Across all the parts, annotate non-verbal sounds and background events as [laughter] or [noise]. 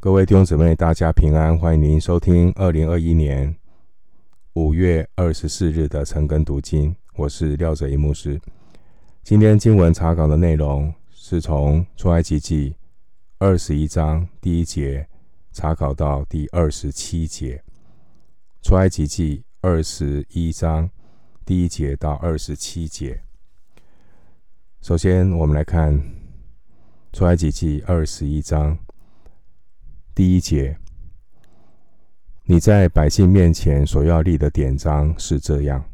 各位弟兄姊妹，大家平安！欢迎您收听二零二一年五月二十四日的晨更读经。我是廖哲一牧师。今天经文查考的内容是从出埃及记二十一章第一节查考到第二十七节。出埃及记二十一章第一节到二十七节。首先，我们来看出埃及记二十一章。第一节，你在百姓面前所要立的典章是这样。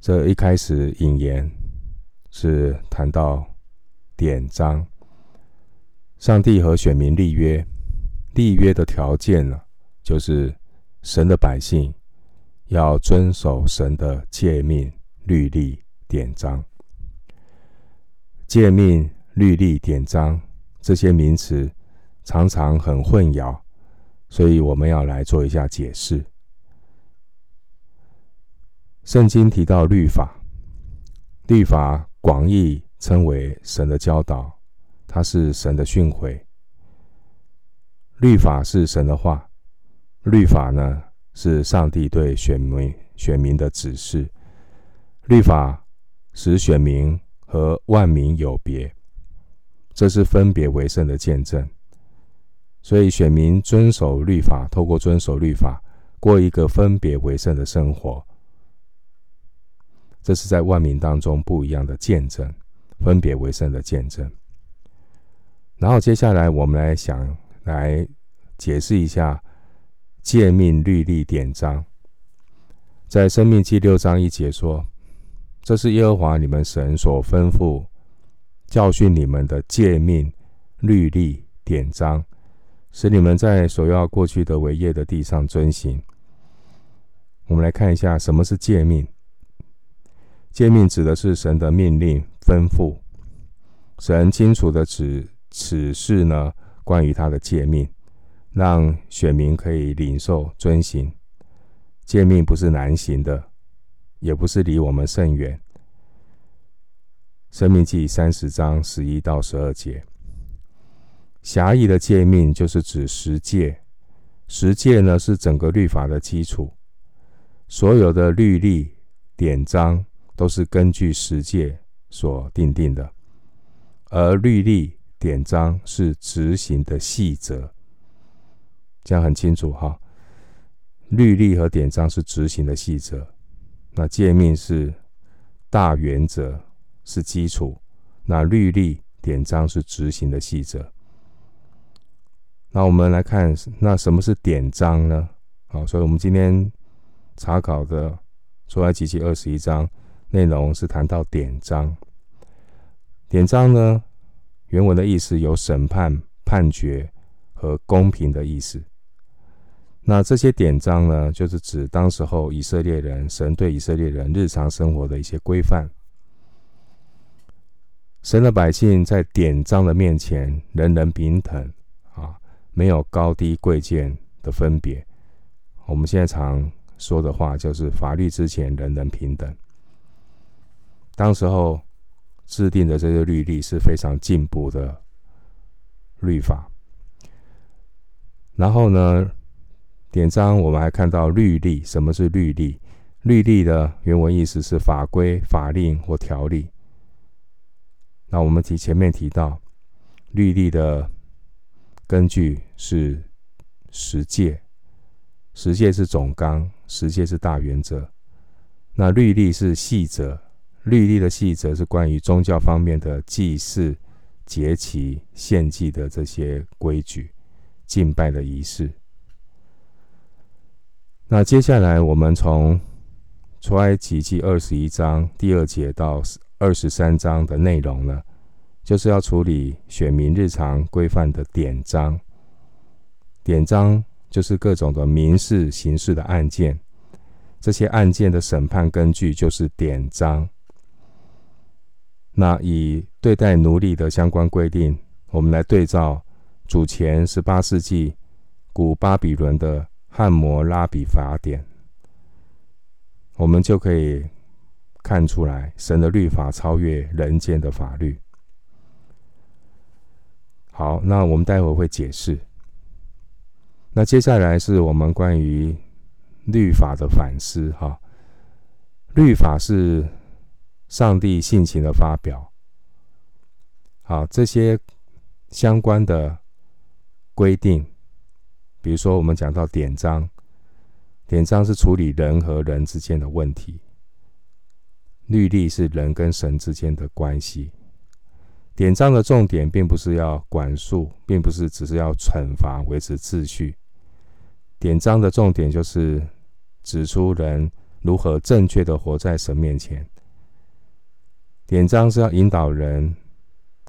这一开始引言是谈到典章，上帝和选民立约，立约的条件呢，就是神的百姓要遵守神的诫命、律例、典章。诫命、律例、典章这些名词。常常很混淆，所以我们要来做一下解释。圣经提到律法，律法广义称为神的教导，它是神的训诲。律法是神的话，律法呢是上帝对选民选民的指示。律法使选民和万民有别，这是分别为圣的见证。所以，选民遵守律法，透过遵守律法，过一个分别为圣的生活，这是在万民当中不一样的见证，分别为圣的见证。然后，接下来我们来想来解释一下诫命、律例、典章。在生命记六章一节说：“这是耶和华你们神所吩咐教训你们的诫命、律例、典章。”使你们在所要过去的为业的地上遵行。我们来看一下什么是诫命。诫命指的是神的命令吩咐，神清楚的指此事呢，关于他的诫命，让选民可以领受遵行。诫命不是难行的，也不是离我们甚远。申命记三十章十一到十二节。狭义的诫命就是指十诫，十诫呢是整个律法的基础，所有的律例典章都是根据十诫所定定的，而律例典章是执行的细则，这样很清楚哈。律例和典章是执行的细则，那诫命是大原则，是基础，那律例典章是执行的细则。那我们来看，那什么是典章呢？好，所以我们今天查考的出埃及记二十一章内容是谈到典章。典章呢，原文的意思有审判、判决和公平的意思。那这些典章呢，就是指当时候以色列人，神对以色列人日常生活的一些规范。神的百姓在典章的面前，人人平等。没有高低贵贱的分别。我们现在常说的话就是“法律之前，人人平等”。当时候制定的这些律例是非常进步的律法。然后呢，典章我们还看到律例。什么是律例？律例的原文意思是法规、法令或条例。那我们提前面提到律例的。根据是十诫，十诫是总纲，十诫是大原则。那律例是细则，律例的细则是关于宗教方面的祭祀、节期、献祭的这些规矩、敬拜的仪式。那接下来我们从出埃及记二十一章第二节到二十三章的内容呢，就是要处理选民日常规范的典章，典章就是各种的民事、刑事的案件，这些案件的审判根据就是典章。那以对待奴隶的相关规定，我们来对照主前十八世纪古巴比伦的汉谟拉比法典，我们就可以看出来，神的律法超越人间的法律。好，那我们待会会解释。那接下来是我们关于律法的反思。哈，律法是上帝性情的发表。好，这些相关的规定，比如说我们讲到典章，典章是处理人和人之间的问题。律例是人跟神之间的关系。典章的重点并不是要管束，并不是只是要惩罚、维持秩序。典章的重点就是指出人如何正确的活在神面前。典章是要引导人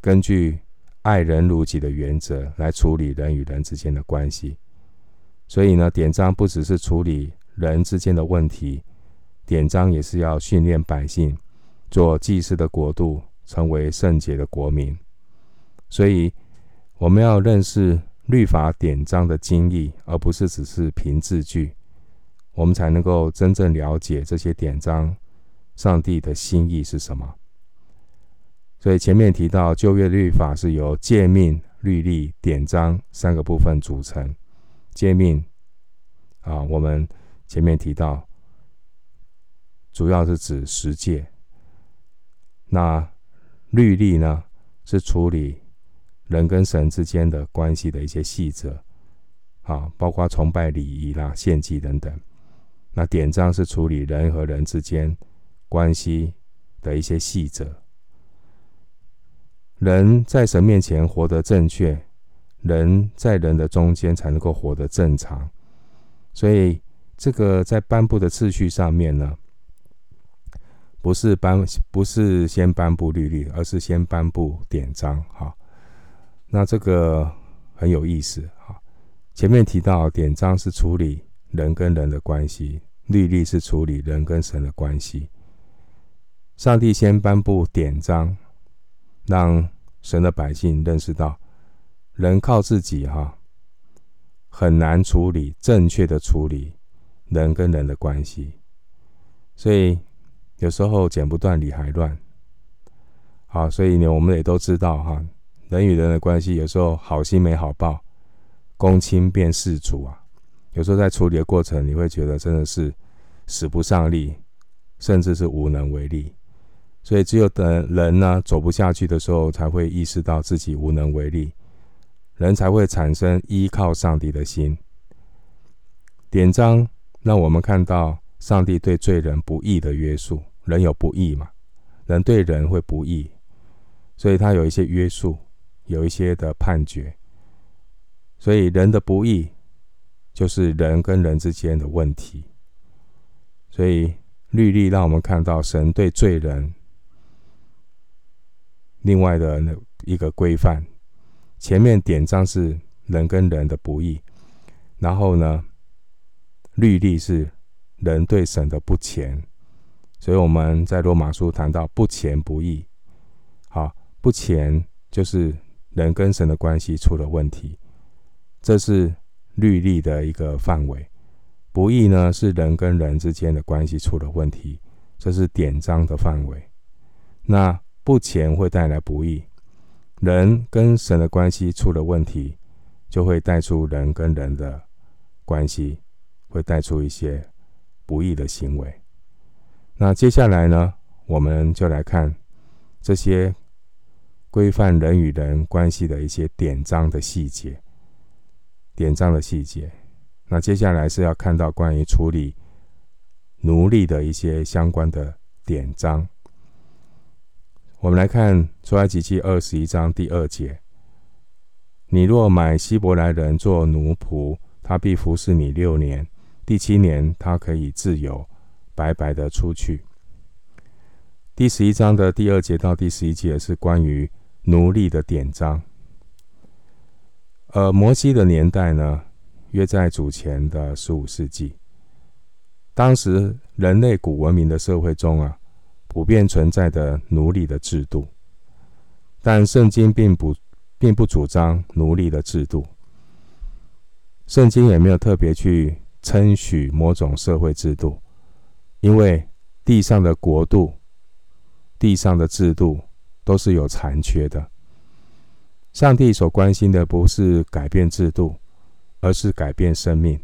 根据爱人如己的原则来处理人与人之间的关系。所以呢，典章不只是处理人之间的问题，典章也是要训练百姓做祭司的国度。成为圣洁的国民，所以我们要认识律法典章的精义，而不是只是凭字句，我们才能够真正了解这些典章，上帝的心意是什么。所以前面提到旧约律法是由诫命、律例、典章三个部分组成。诫命啊，我们前面提到，主要是指十诫。那律例呢，是处理人跟神之间的关系的一些细则，啊，包括崇拜礼仪啦、献祭等等。那典章是处理人和人之间关系的一些细则。人在神面前活得正确，人在人的中间才能够活得正常。所以，这个在颁布的次序上面呢，不是颁，不是先颁布律例，而是先颁布典章。哈，那这个很有意思。哈，前面提到典章是处理人跟人的关系，律例是处理人跟神的关系。上帝先颁布典章，让神的百姓认识到，人靠自己哈很难处理正确的处理人跟人的关系，所以。有时候剪不断理还乱，好，所以呢，我们也都知道哈，人与人的关系有时候好心没好报，公亲变世主啊。有时候在处理的过程，你会觉得真的是使不上力，甚至是无能为力。所以只有等人呢走不下去的时候，才会意识到自己无能为力，人才会产生依靠上帝的心。典章让我们看到上帝对罪人不义的约束。人有不义嘛？人对人会不义，所以他有一些约束，有一些的判决。所以人的不义就是人跟人之间的问题。所以律例让我们看到神对罪人另外的那一个规范。前面典章是人跟人的不义，然后呢，律例是人对神的不虔。所以我们在罗马书谈到不虔不义，好，不虔就是人跟神的关系出了问题，这是律例的一个范围；不义呢是人跟人之间的关系出了问题，这是典章的范围。那不虔会带来不义，人跟神的关系出了问题，就会带出人跟人的关系，会带出一些不义的行为。那接下来呢，我们就来看这些规范人与人关系的一些典章的细节。典章的细节。那接下来是要看到关于处理奴隶的一些相关的典章。我们来看出埃及记二十一章第二节：你若买希伯来人做奴仆，他必服侍你六年，第七年他可以自由。白白的出去。第十一章的第二节到第十一节是关于奴隶的典章。呃，摩西的年代呢，约在主前的十五世纪。当时人类古文明的社会中啊，普遍存在的奴隶的制度，但圣经并不并不主张奴隶的制度。圣经也没有特别去称许某种社会制度。因为地上的国度、地上的制度都是有残缺的，上帝所关心的不是改变制度，而是改变生命。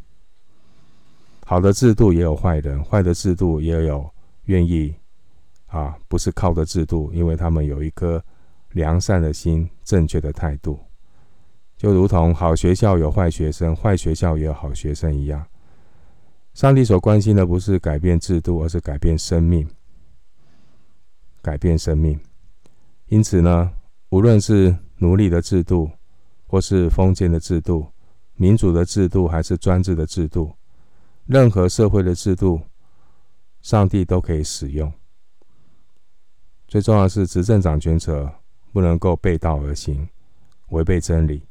好的制度也有坏人，坏的制度也有愿意啊，不是靠的制度，因为他们有一颗良善的心、正确的态度，就如同好学校有坏学生，坏学校也有好学生一样。上帝所关心的不是改变制度，而是改变生命，改变生命。因此呢，无论是奴隶的制度，或是封建的制度，民主的制度，还是专制的制度。任何社会的制度，上帝都可以使用。最重要的是，执政掌权者不能够背道而行，违背真理。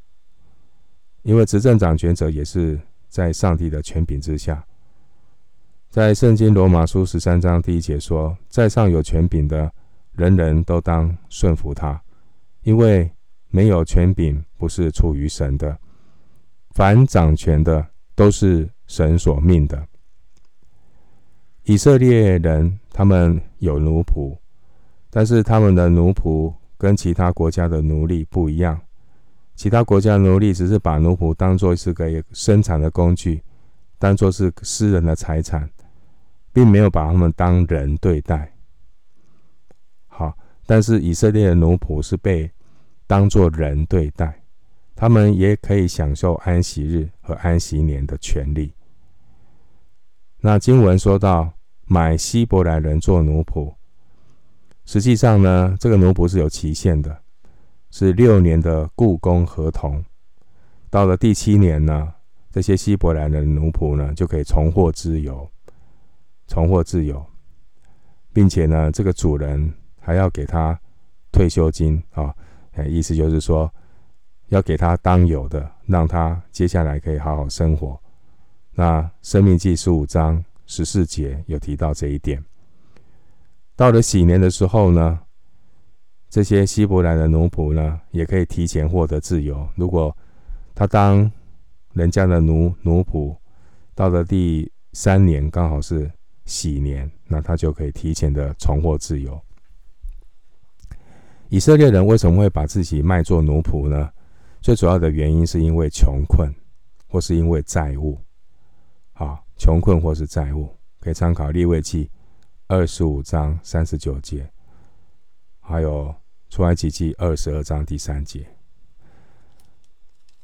因为执政掌权者也是在上帝的权柄之下。在圣经罗马书十三章第一节说：“在上有权柄的，人人都当顺服他，因为没有权柄不是出于神的。凡掌权的都是。”神所命的。以色列人，他们有奴仆，但是他们的奴仆跟其他国家的奴隶不一样。其他国家的奴隶只是把奴仆当作是个生产的工具，当作是私人的财产，并没有把他们当人对待。好，但是以色列的奴仆是被当作人对待，他们也可以享受安息日和安息年的权利。那经文说到买希伯来人做奴仆，实际上呢，这个奴仆是有期限的，是六年的雇工合同。到了第七年呢，这些希伯来人的奴仆呢就可以重获自由，重获自由，并且呢，这个主人还要给他退休金啊，意思就是说要给他当有的，让他接下来可以好好生活。那《生命记》十五章十四节有提到这一点。到了禧年的时候呢，这些希伯来的奴仆呢，也可以提前获得自由。如果他当人家的奴奴仆，到了第三年刚好是禧年，那他就可以提前的重获自由。以色列人为什么会把自己卖作奴仆呢？最主要的原因是因为穷困，或是因为债务。啊，穷困或是债务，可以参考利未记二十五章三十九节，还有出埃及记二十二章第三节。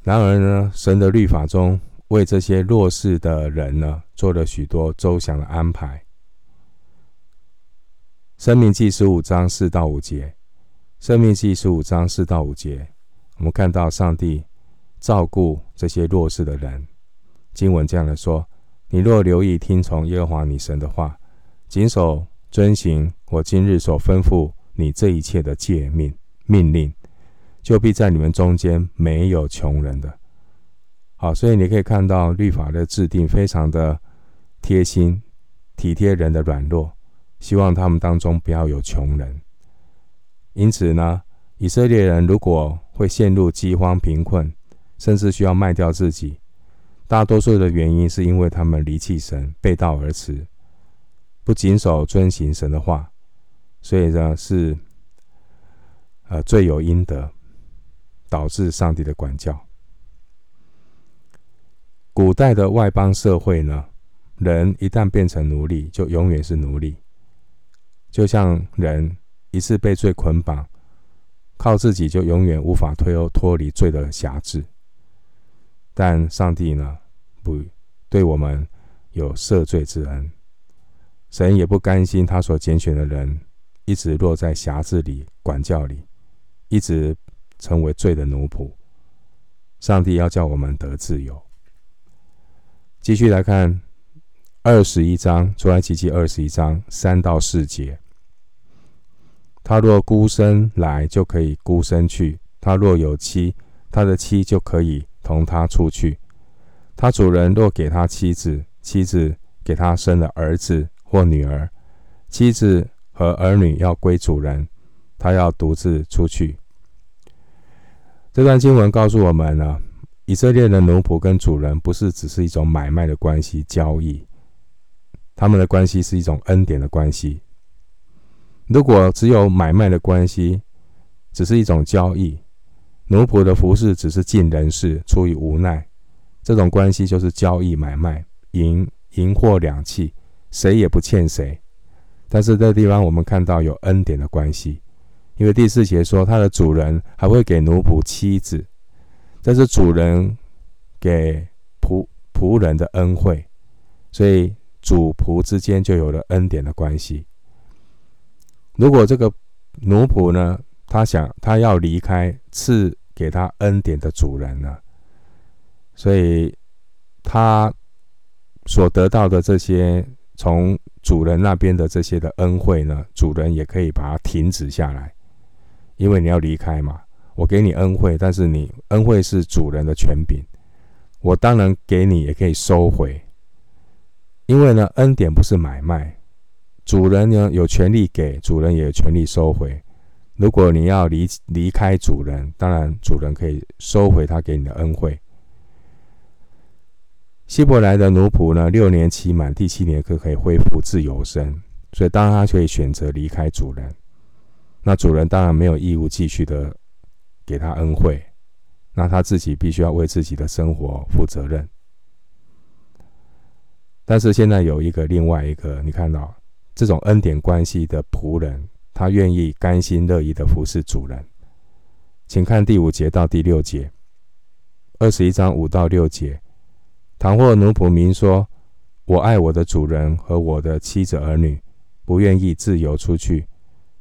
然而呢，神的律法中为这些弱势的人呢，做了许多周详的安排。申命记十五章四到五节，申命记十五章四到五节，我们看到上帝照顾这些弱势的人。经文这样说。你若留意听从耶和华你神的话，谨守遵行我今日所吩咐你这一切的诫命命令，就必在你们中间没有穷人的。好，所以你可以看到律法的制定非常的贴心，体贴人的软弱，希望他们当中不要有穷人。因此呢，以色列人如果会陷入饥荒、贫困，甚至需要卖掉自己。大多数的原因是因为他们离弃神，背道而驰，不谨守遵行神的话，所以呢是呃罪有应得，导致上帝的管教。古代的外邦社会呢，人一旦变成奴隶，就永远是奴隶，就像人一次被罪捆绑，靠自己就永远无法推脱脱离罪的辖制。但上帝呢，不对我们有赦罪之恩，神也不甘心他所拣选的人一直落在辖制里、管教里，一直成为罪的奴仆。上帝要叫我们得自由。继续来看二十一章，出埃及记二十一章三到四节：他若孤身来，就可以孤身去；他若有妻，他的妻就可以。同他出去，他主人若给他妻子，妻子给他生了儿子或女儿，妻子和儿女要归主人，他要独自出去。这段经文告诉我们呢，以色列的奴仆跟主人不是只是一种买卖的关系交易，他们的关系是一种恩典的关系。如果只有买卖的关系，只是一种交易。奴仆的服侍只是尽人事，出于无奈。这种关系就是交易买卖，赢赢货两訖，谁也不欠谁。但是这地方我们看到有恩典的关系，因为第四节说他的主人还会给奴仆妻子，这是主人给仆仆人的恩惠，所以主仆之间就有了恩典的关系。如果这个奴仆呢，他想他要离开赐给他恩典的主人呢，所以他所得到的这些从主人那边的这些的恩惠呢，主人也可以把它停止下来，因为你要离开嘛。我给你恩惠，但是你恩惠是主人的权柄，我当然给你也可以收回，因为呢，恩典不是买卖，主人呢有权利给，主人也有权利收回。如果你要离离开主人，当然主人可以收回他给你的恩惠。希伯来的奴仆呢，六年期满，第七年可可以恢复自由身，所以当然他可以选择离开主人。那主人当然没有义务继续的给他恩惠，那他自己必须要为自己的生活负责任。但是现在有一个另外一个，你看到这种恩典关系的仆人，他愿意甘心乐意的服侍主人。请看第五节到第六节，二十一章五到六节。倘或奴仆明说：“我爱我的主人和我的妻子儿女，不愿意自由出去。”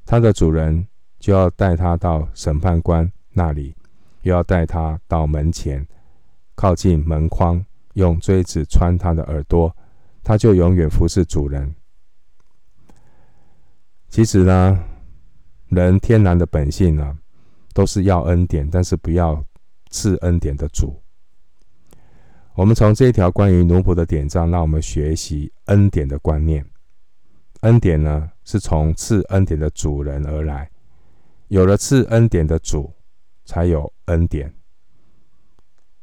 他的主人就要带他到审判官那里，又要带他到门前，靠近门框，用锥子穿他的耳朵，他就永远服侍主人。其实呢，人天然的本性呢，都是要恩典，但是不要赐恩典的主。我们从这一条关于奴仆的典章，让我们学习恩典的观念。恩典呢，是从赐恩典的主人而来。有了赐恩典的主，才有恩典。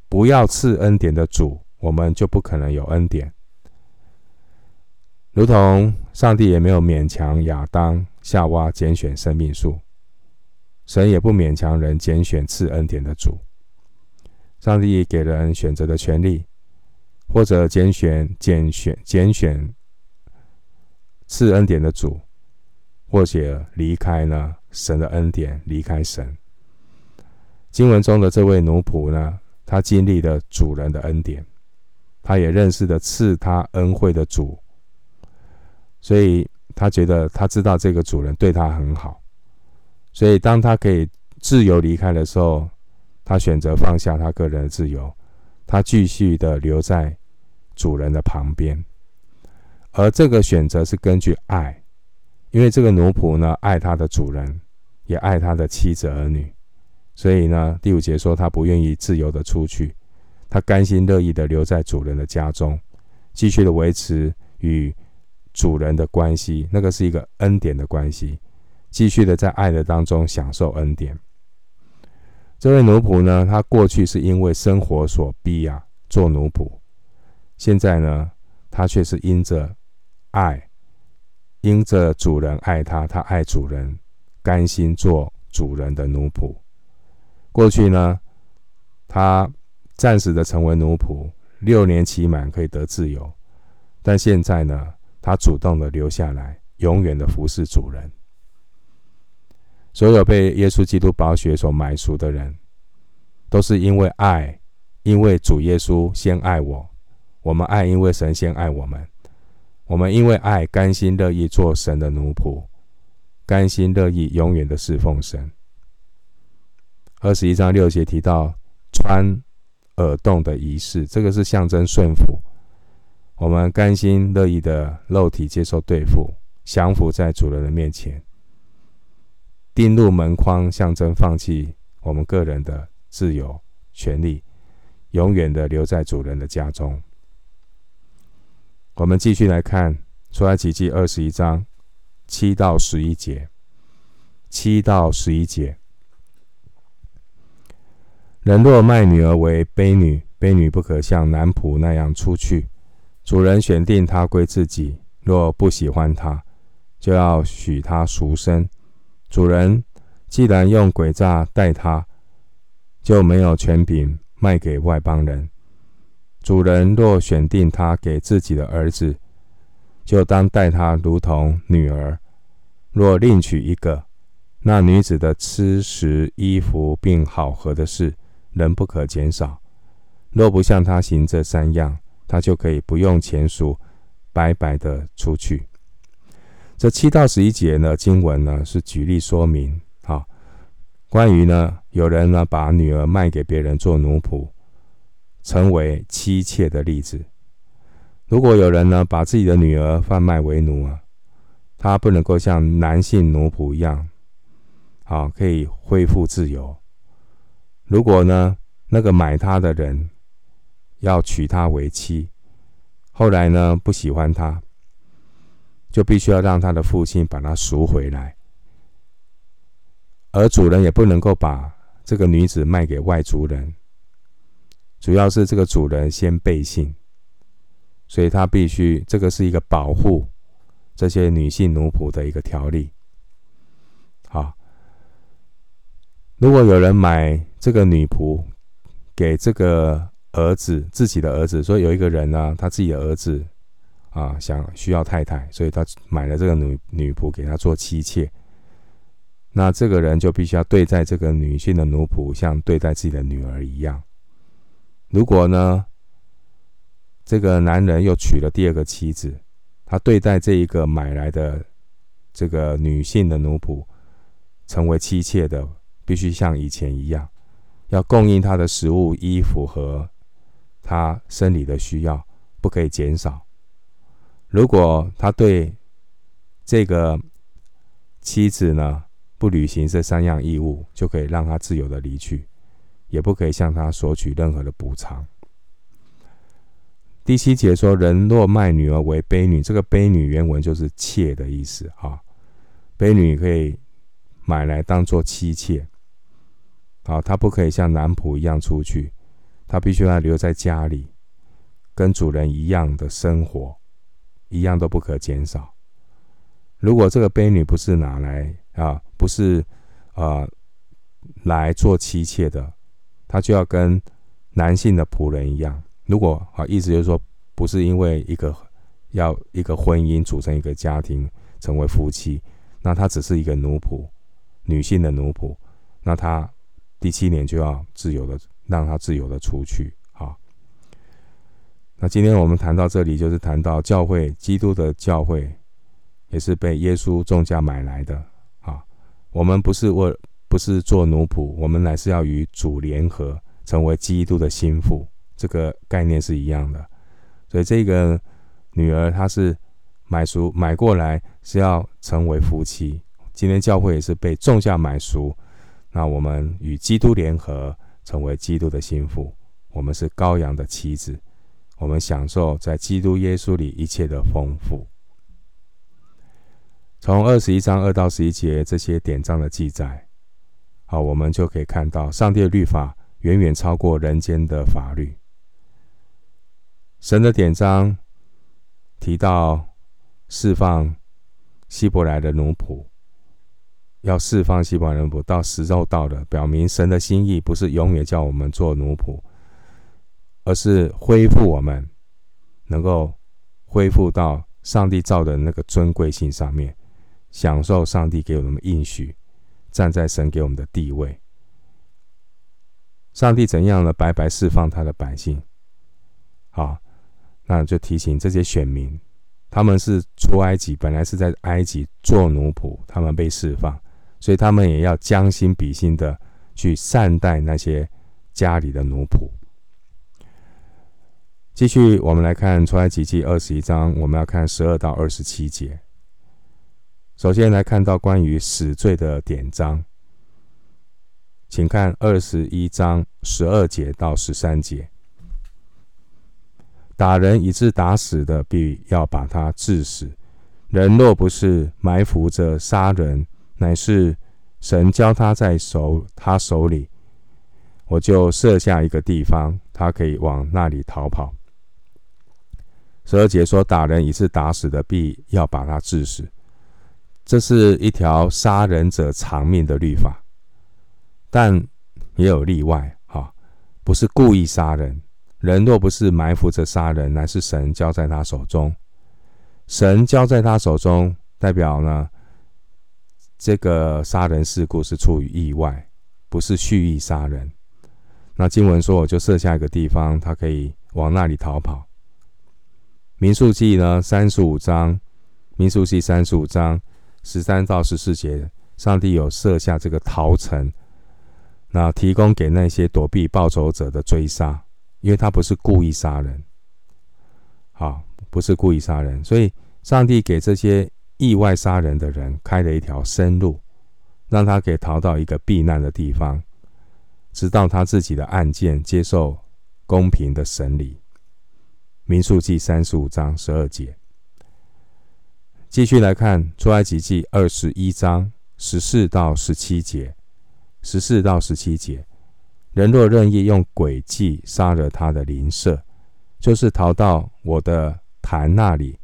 不要赐恩典的主，我们就不可能有恩典。如同上帝也没有勉强亚当、夏娃拣选生命树，神也不勉强人拣选赐恩典的主。上帝给人选择的权利，或者拣选、拣选、拣选赐恩典的主，或者离开呢神的恩典，离开神。经文中的这位奴仆呢，他经历了主人的恩典，他也认识了赐他恩惠的主，所以他觉得他知道这个主人对他很好，所以当他可以自由离开的时候。他选择放下他个人的自由，他继续的留在主人的旁边，而这个选择是根据爱，因为这个奴仆呢，爱他的主人，也爱他的妻子儿女，所以呢，第五节说他不愿意自由的出去，他甘心乐意的留在主人的家中，继续的维持与主人的关系，那个是一个恩典的关系，继续的在爱的当中享受恩典。这位奴仆呢，他过去是因为生活所逼啊，做奴仆。现在呢，他却是因着爱，因着主人爱他，他爱主人，甘心做主人的奴仆。过去呢，他暂时的成为奴仆，六年期满可以得自由，但现在呢，他主动的留下来，永远的服侍主人。所有被耶稣基督宝血所买赎的人，都是因为爱，因为主耶稣先爱我，我们爱，因为神先爱我们，我们因为爱，甘心乐意做神的奴仆，甘心乐意永远的侍奉神。二十一章六节提到穿耳洞的仪式，这个是象征顺服，我们甘心乐意的肉体接受对付，降服在主人的面前。钉入门框，象征放弃我们个人的自由权利，永远的留在主人的家中。我们继续来看出埃及记二十一章七到十一节。七到十一节，人若卖女儿为婢女，卑女不可像男仆那样出去。主人选定她归自己，若不喜欢她，就要许她赎身。主人既然用诡诈待她，就没有权柄卖给外邦人。主人若选定她给自己的儿子，就当待他如同女儿；若另娶一个，那女子的吃食、衣服并好合的事，人不可减少。若不向他行这三样，他就可以不用钱赎，白白的出去。这七到十一节呢，经文呢是举例说明，啊，关于呢有人呢把女儿卖给别人做奴仆。成为妻妾的例子。如果有人呢，把自己的女儿贩卖为奴啊，他不能够像男性奴仆一样，啊，可以恢复自由。如果呢，那个买他的人要娶她为妻，后来呢不喜欢她，就必须要让他的父亲把她赎回来，而主人也不能够把这个女子卖给外族人。主要是这个主人先背信，所以他必须，这个是一个保护这些女性奴仆的一个条例。好，如果有人买这个女仆给这个儿子，自己的儿子，所以有一个人呢，他自己的儿子啊，想需要太太，所以他买了这个女女仆给他做妻妾，那这个人就必须要对待这个女性的奴仆，像对待自己的女儿一样。如果呢，这个男人又娶了第二个妻子，他对待这一个买来的这个女性的奴仆，成为妻妾的，必须像以前一样，要供应他的食物、衣服和他生理的需要，不可以减少。如果他对这个妻子呢，不履行这三样义务，就可以让他自由的离去。也不可以向他索取任何的补偿。第七节说：“人若卖女儿为卑女，这个卑女原文就是妾的意思啊。卑女可以买来当做妻妾。好，他不可以像男仆一样出去，他必须要留在家里，跟主人一样的生活，一样都不可减少。如果这个婢女不是拿来啊，不是啊来做妻妾的。”他就要跟男性的仆人一样，如果啊，意思就是说，不是因为一个要一个婚姻组成一个家庭成为夫妻，那他只是一个奴仆，女性的奴仆，那他第七年就要自由的让他自由的出去。啊，那今天我们谈到这里，就是谈到教会，基督的教会也是被耶稣重价买来的。啊，我们不是为。不是做奴仆，我们乃是要与主联合，成为基督的心腹。这个概念是一样的。所以这个女儿她是买赎买过来，是要成为夫妻。今天教会也是被重价买赎，那我们与基督联合，成为基督的心腹。我们是羔羊的妻子，我们享受在基督耶稣里一切的丰富。从二十一章二到十一节这些典章的记载。好，我们就可以看到，上帝的律法远远超过人间的法律。神的典章提到释放希伯来的奴仆，要释放希伯来奴仆到时候到了，表明神的心意不是永远叫我们做奴仆，而是恢复我们，能够恢复到上帝造的那个尊贵性上面，享受上帝给我们应许。站在神给我们的地位，上帝怎样呢？白白释放他的百姓。好，那就提醒这些选民，他们是出埃及，本来是在埃及做奴仆，他们被释放，所以他们也要将心比心的去善待那些家里的奴仆。继续，我们来看出埃及记二十一章，我们要看十二到二十七节。首先来看到关于死罪的典章，请看二十一章十二节到十三节。打人以致打死的，必要把他治死。人若不是埋伏着杀人，乃是神交他在手他手里，我就设下一个地方，他可以往那里逃跑。十二节说，打人一次打死的，必要把他治死。这是一条杀人者偿命的律法，但也有例外，哈，不是故意杀人。人若不是埋伏着杀人，乃是神交在他手中。神交在他手中，代表呢，这个杀人事故是出于意外，不是蓄意杀人。那经文说，我就设下一个地方，他可以往那里逃跑。民数记呢，三十五章，民数记三十五章十三到十四节，上帝有设下这个逃城，那提供给那些躲避报仇者的追杀。因为他不是故意杀人，好，不是故意杀人，所以上帝给这些意外杀人的人开了一条生路，让他给逃到一个避难的地方，直到他自己的案件接受公平的审理。民数记三十五章十二节，继续来看出埃及记二十一章十四到十七节，十四到十七节。人若任意用诡计杀了他的邻舍，就是逃到我的坛那里，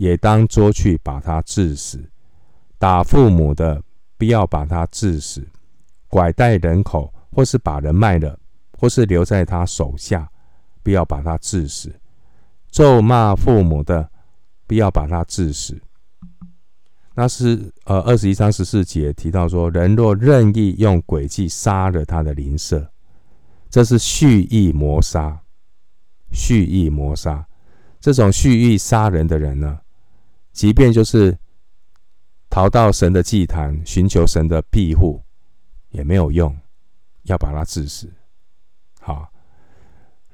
也当捉去把他治死。打父母的，必要把他治死；拐带人口，或是把人卖了，或是留在他手下，必要把他治死。咒骂父母的，必要把他治死。那是呃二十一章十四节提到说，人若任意用诡计杀了他的邻舍。这是蓄意谋杀，蓄意谋杀。这种蓄意杀人的人呢，即便就是逃到神的祭坛，寻求神的庇护，也没有用，要把他治死。好，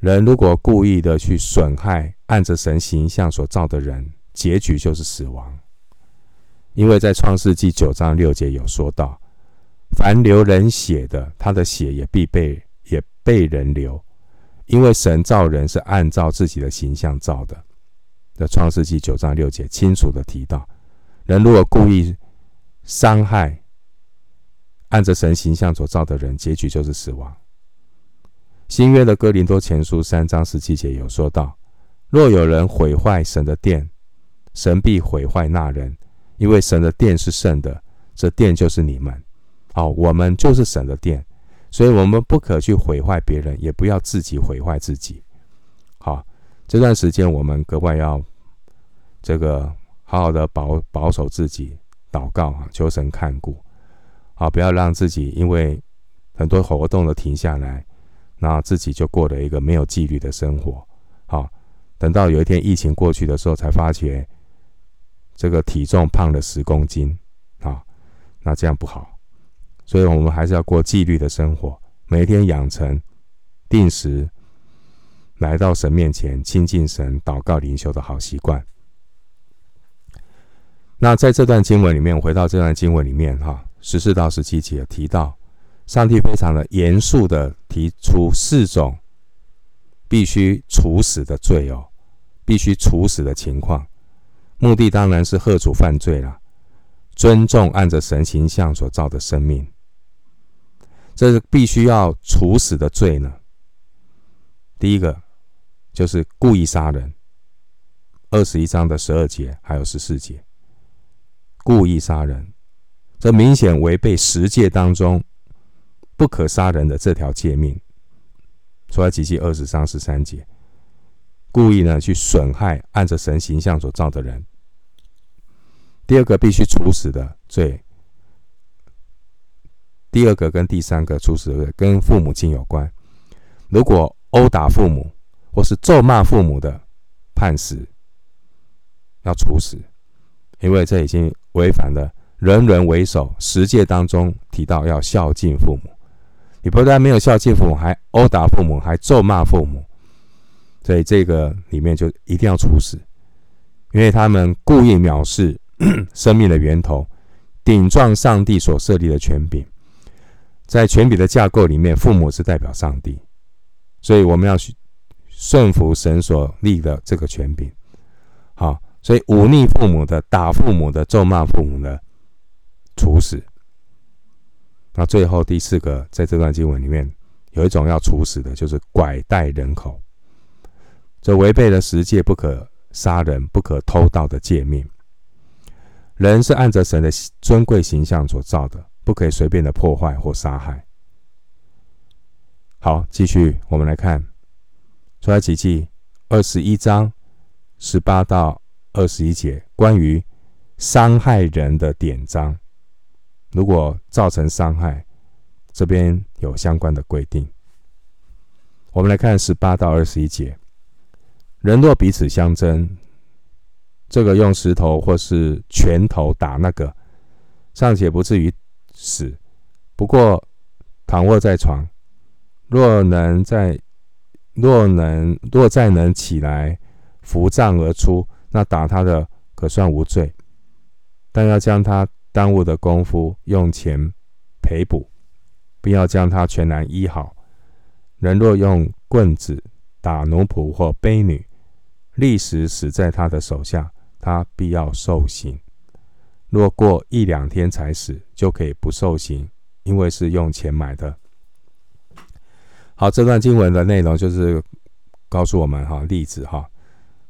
人如果故意的去损害按着神形象所造的人，结局就是死亡。因为在创世纪九章六节有说到，凡流人血的，他的血也必被也。被人流，因为神造人是按照自己的形象造的。的创世纪九章六节清楚的提到，人如果故意伤害按着神形象所造的人，结局就是死亡。新约的哥林多前书三章十七节有说到：若有人毁坏神的殿，神必毁坏那人，因为神的殿是圣的，这殿就是你们。好，我们就是神的殿。所以，我们不可去毁坏别人，也不要自己毁坏自己。这段时间我们格外要这个好好的保保守自己，祷告啊，求神看顾。好，不要让自己因为很多活动的停下来，那自己就过了一个没有纪律的生活。好，等到有一天疫情过去的时候，才发觉这个体重胖了十公斤。啊，那这样不好。所以，我们还是要过纪律的生活，每天养成定时来到神面前亲近神、祷告灵修的好习惯。那在这段经文里面，回到这段经文里面，哈，十四到十七节提到，上帝非常的严肃的提出四种必须处死的罪哦，必须处死的情况，目的当然是吓阻犯罪了，尊重按着神形象所造的生命。这是必须要处死的罪呢。第一个就是故意杀人，二十一章的十二节还有十四节，故意杀人，这明显违背十诫当中不可杀人的这条诫命。出埃及记二十章十三节，故意呢去损害按着神形象所造的人。第二个必须处死的罪。第二个跟第三个处死的跟父母亲有关。如果殴打父母或是咒骂父母的，判死，要处死，因为这已经违反了人人为首十诫当中提到要孝敬父母。你不但没有孝敬父母，还殴打父母，还咒骂父母，所以这个里面就一定要处死，因为他们故意藐视 [coughs] 生命的源头，顶撞上帝所设立的权柄。在权柄的架构里面，父母是代表上帝，所以我们要去顺服神所立的这个权柄。好，所以忤逆父母的、打父母的、咒骂父母的，处死。那最后第四个，在这段经文里面，有一种要处死的，就是拐带人口，这违背了十诫不可杀人、不可偷盗的诫命。人是按着神的尊贵形象所造的。不可以随便的破坏或杀害。好，继续我们来看出埃及记二十一章十八到二十一节，关于伤害人的典章。如果造成伤害，这边有相关的规定。我们来看十八到二十一节：人若彼此相争，这个用石头或是拳头打那个，尚且不至于死，不过躺卧在床。若能在，若能若再能起来扶杖而出，那打他的可算无罪，但要将他耽误的功夫用钱赔补，并要将他全然医好。人若用棍子打奴仆或婢女，立时死在他的手下，他必要受刑。若过一两天才死，就可以不受刑，因为是用钱买的。好，这段经文的内容就是告诉我们哈例子哈。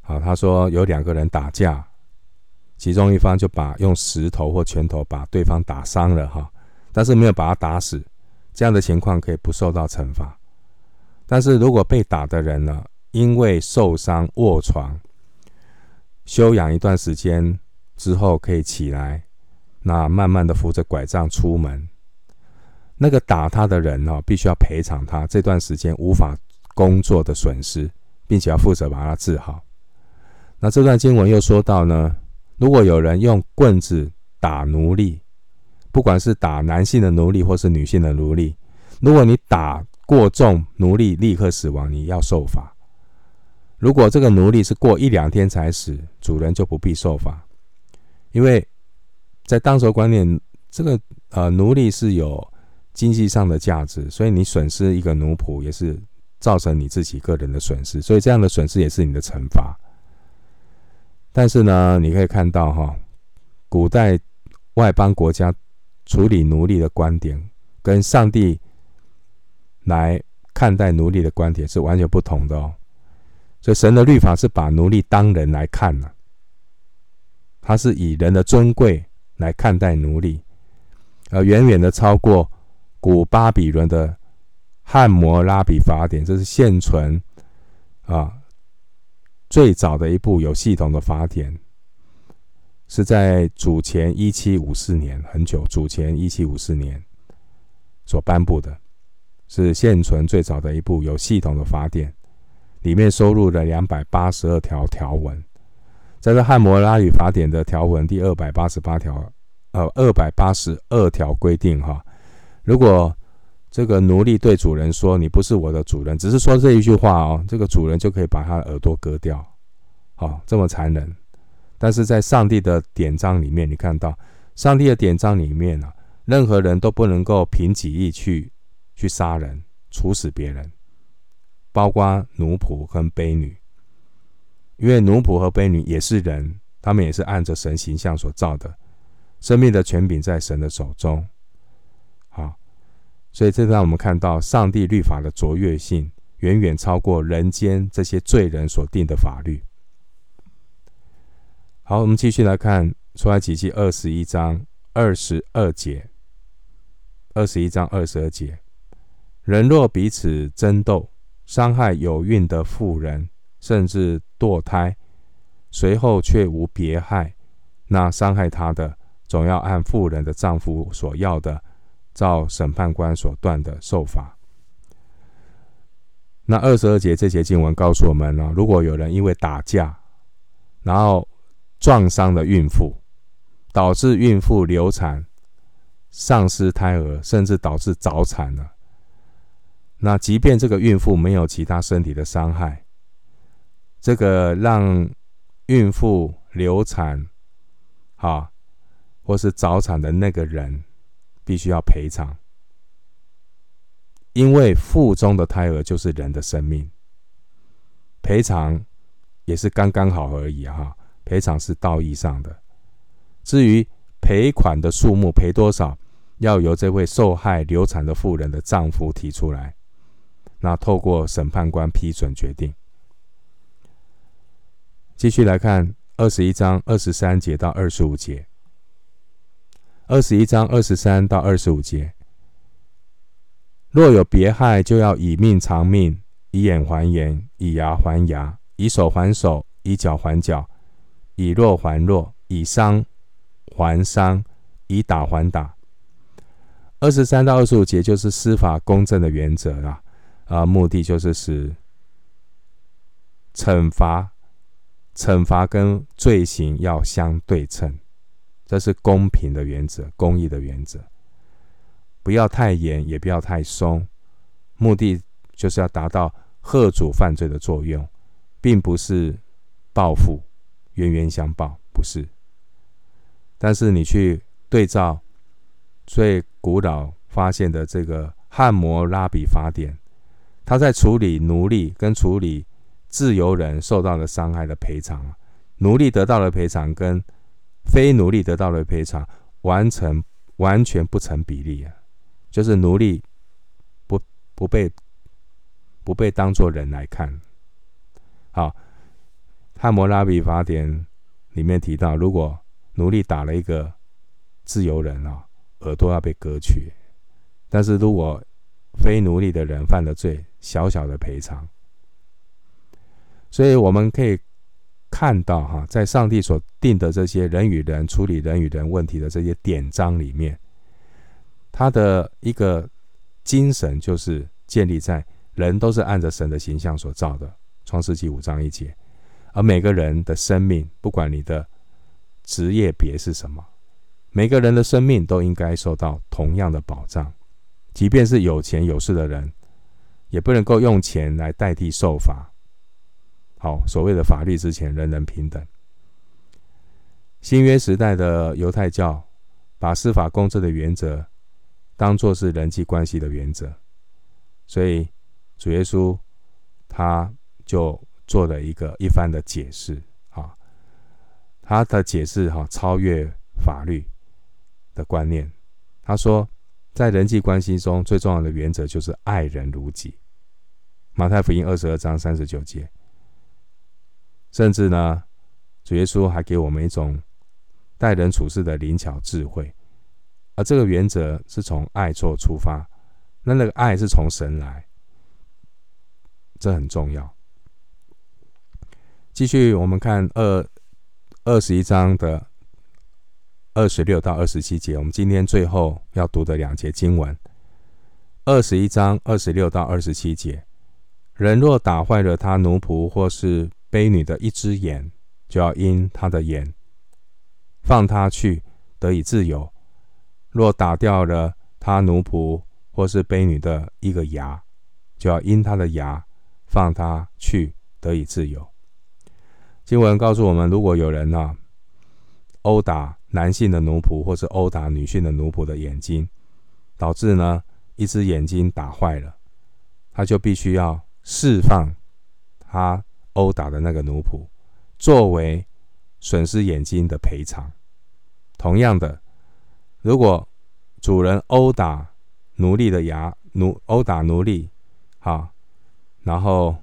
好，他说有两个人打架，其中一方就把用石头或拳头把对方打伤了哈，但是没有把他打死，这样的情况可以不受到惩罚。但是如果被打的人呢，因为受伤卧床，休养一段时间之后可以起来，那慢慢的扶着拐杖出门。那个打他的人呢，必须要赔偿他这段时间无法工作的损失，并且要负责把他治好。那这段经文又说到呢，如果有人用棍子打奴隶，不管是打男性的奴隶或是女性的奴隶，如果你打过重，奴隶立刻死亡，你要受罚。如果这个奴隶是过一两天才死，主人就不必受罚，因为在当时观念，这个呃奴隶是有。经济上的价值，所以你损失一个奴仆，也是造成你自己个人的损失，所以这样的损失也是你的惩罚。但是呢，你可以看到哈，古代外邦国家处理奴隶的观点，跟上帝来看待奴隶的观点是完全不同的哦。所以神的律法是把奴隶当人来看呢，他是以人的尊贵来看待奴隶，而远远的超过。古巴比伦的汉谟拉比法典，这是现存啊最早的一部有系统的法典，是在主前一七五四年，很久，主前一七五四年所颁布的，是现存最早的一部有系统的法典，里面收录了两百八十二条条文，在这汉谟拉比法典的条文第二百八十八条，呃，二百八十二条规定哈。如果这个奴隶对主人说：“你不是我的主人”，只是说这一句话哦，这个主人就可以把他的耳朵割掉，好，这么残忍。但是在上帝的典章里面，你看到上帝的典章里面啊，任何人都不能够凭己意去去杀人、处死别人，包括奴仆跟婢女，因为奴仆和婢女也是人，他们也是按着神形象所造的，生命的权柄在神的手中。啊所以，这让我们看到上帝律法的卓越性，远远超过人间这些罪人所定的法律。好，我们继续来看出埃及记二十一章二十二节。二十一章二十二节：人若彼此争斗，伤害有孕的妇人，甚至堕胎，随后却无别害，那伤害她的，总要按妇人的丈夫所要的。照审判官所断的受罚。那二十二节这节经文告诉我们呢，如果有人因为打架，然后撞伤了孕妇，导致孕妇流产、丧失胎儿，甚至导致早产了，那即便这个孕妇没有其他身体的伤害，这个让孕妇流产，啊，或是早产的那个人。必须要赔偿，因为腹中的胎儿就是人的生命，赔偿也是刚刚好而已哈。赔偿是道义上的，至于赔款的数目赔多少，要由这位受害流产的妇人的丈夫提出来，那透过审判官批准决定。继续来看二十一章二十三节到二十五节。二十一章二十三到二十五节：若有别害，就要以命偿命，以眼还眼，以牙还牙，以手还手，以脚还脚，以弱还弱，以伤还伤，以打还打。二十三到二十五节就是司法公正的原则啦，啊，目的就是使惩罚、惩罚跟罪行要相对称，这是公平的原则、公益的原则，不要太严，也不要太松，目的就是要达到吓阻犯罪的作用，并不是报复、冤冤相报，不是。但是你去对照。最古老发现的这个汉谟拉比法典，他在处理奴隶跟处理自由人受到的伤害的赔偿，奴隶得到的赔偿跟非奴隶得到的赔偿完成完全不成比例啊！就是奴隶不不被不被当作人来看。好，汉谟拉比法典里面提到，如果奴隶打了一个自由人啊。耳朵要被割去，但是如果非奴隶的人犯了罪，小小的赔偿。所以我们可以看到，哈，在上帝所定的这些人与人处理人与人问题的这些典章里面，他的一个精神就是建立在人都是按着神的形象所造的，《创世纪》五章一节，而每个人的生命，不管你的职业别是什么。每个人的生命都应该受到同样的保障，即便是有钱有势的人，也不能够用钱来代替受罚。好，所谓的法律之前人人平等。新约时代的犹太教把司法公正的原则当作是人际关系的原则，所以主耶稣他就做了一个一番的解释。啊，他的解释哈超越法律的观念，他说，在人际关系中最重要的原则就是爱人如己。马太福音二十二章三十九节，甚至呢，主耶稣还给我们一种待人处事的灵巧智慧，而这个原则是从爱做出发，那那个爱是从神来，这很重要。继续，我们看二二十一章的。二十六到二十七节，我们今天最后要读的两节经文。二十一章二十六到二十七节，人若打坏了他奴仆或是卑女的一只眼，就要因他的眼放他去，得以自由；若打掉了他奴仆或是卑女的一个牙，就要因他的牙放他去，得以自由。经文告诉我们，如果有人啊殴打。男性的奴仆，或是殴打女性的奴仆的眼睛，导致呢一只眼睛打坏了，他就必须要释放他殴打的那个奴仆，作为损失眼睛的赔偿。同样的，如果主人殴打奴隶的牙，奴殴打奴隶，好，然后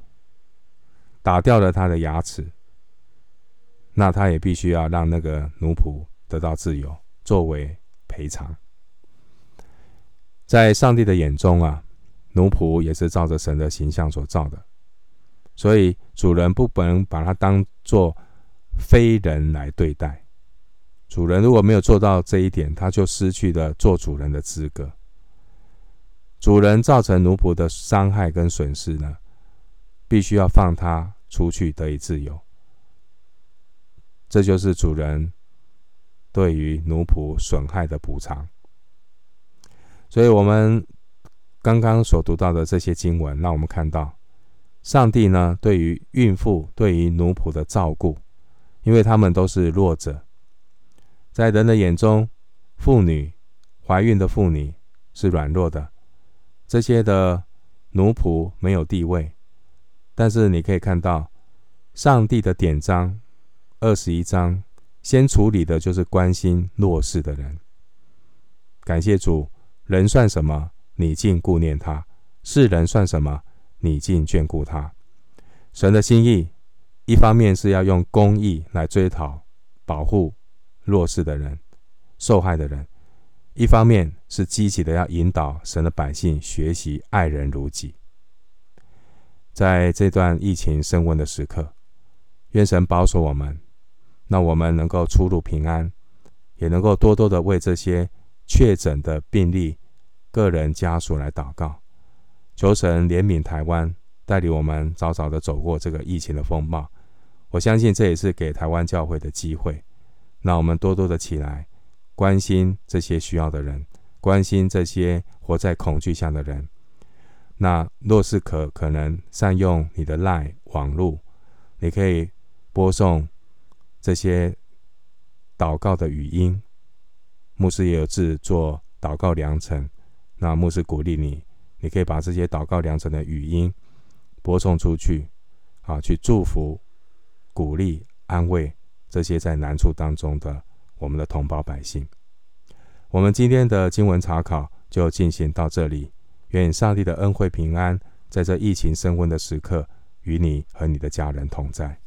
打掉了他的牙齿，那他也必须要让那个奴仆。得到自由作为赔偿，在上帝的眼中啊，奴仆也是照着神的形象所造的，所以主人不能把它当作非人来对待。主人如果没有做到这一点，他就失去了做主人的资格。主人造成奴仆的伤害跟损失呢，必须要放他出去得以自由。这就是主人。对于奴仆损害的补偿，所以我们刚刚所读到的这些经文，让我们看到上帝呢，对于孕妇、对于奴仆的照顾，因为他们都是弱者，在人的眼中，妇女、怀孕的妇女是软弱的，这些的奴仆没有地位，但是你可以看到上帝的典章二十一章。先处理的就是关心弱势的人。感谢主，人算什么？你竟顾念他；世人算什么？你竟眷顾他。神的心意，一方面是要用公义来追讨、保护弱势的人、受害的人；一方面是积极的要引导神的百姓学习爱人如己。在这段疫情升温的时刻，愿神保守我们，让我们能够出入平安，也能够多多的为这些确诊的病例、个人家属来祷告，求神怜悯台湾，带领我们早早的走过这个疫情的风暴。我相信这也是给台湾教会的机会，让我们多多的起来，关心这些需要的人，关心这些活在恐惧下的人。那若是可可能善用你的 lie 网络，你可以播送这些祷告的语音。牧师也有制作祷告良辰，那牧师鼓励你，你可以把这些祷告良辰的语音播送出去，啊，去祝福、鼓励、安慰这些在难处当中的我们的同胞百姓。我们今天的经文查考就进行到这里。愿上帝的恩惠平安，在这疫情升温的时刻，与你和你的家人同在。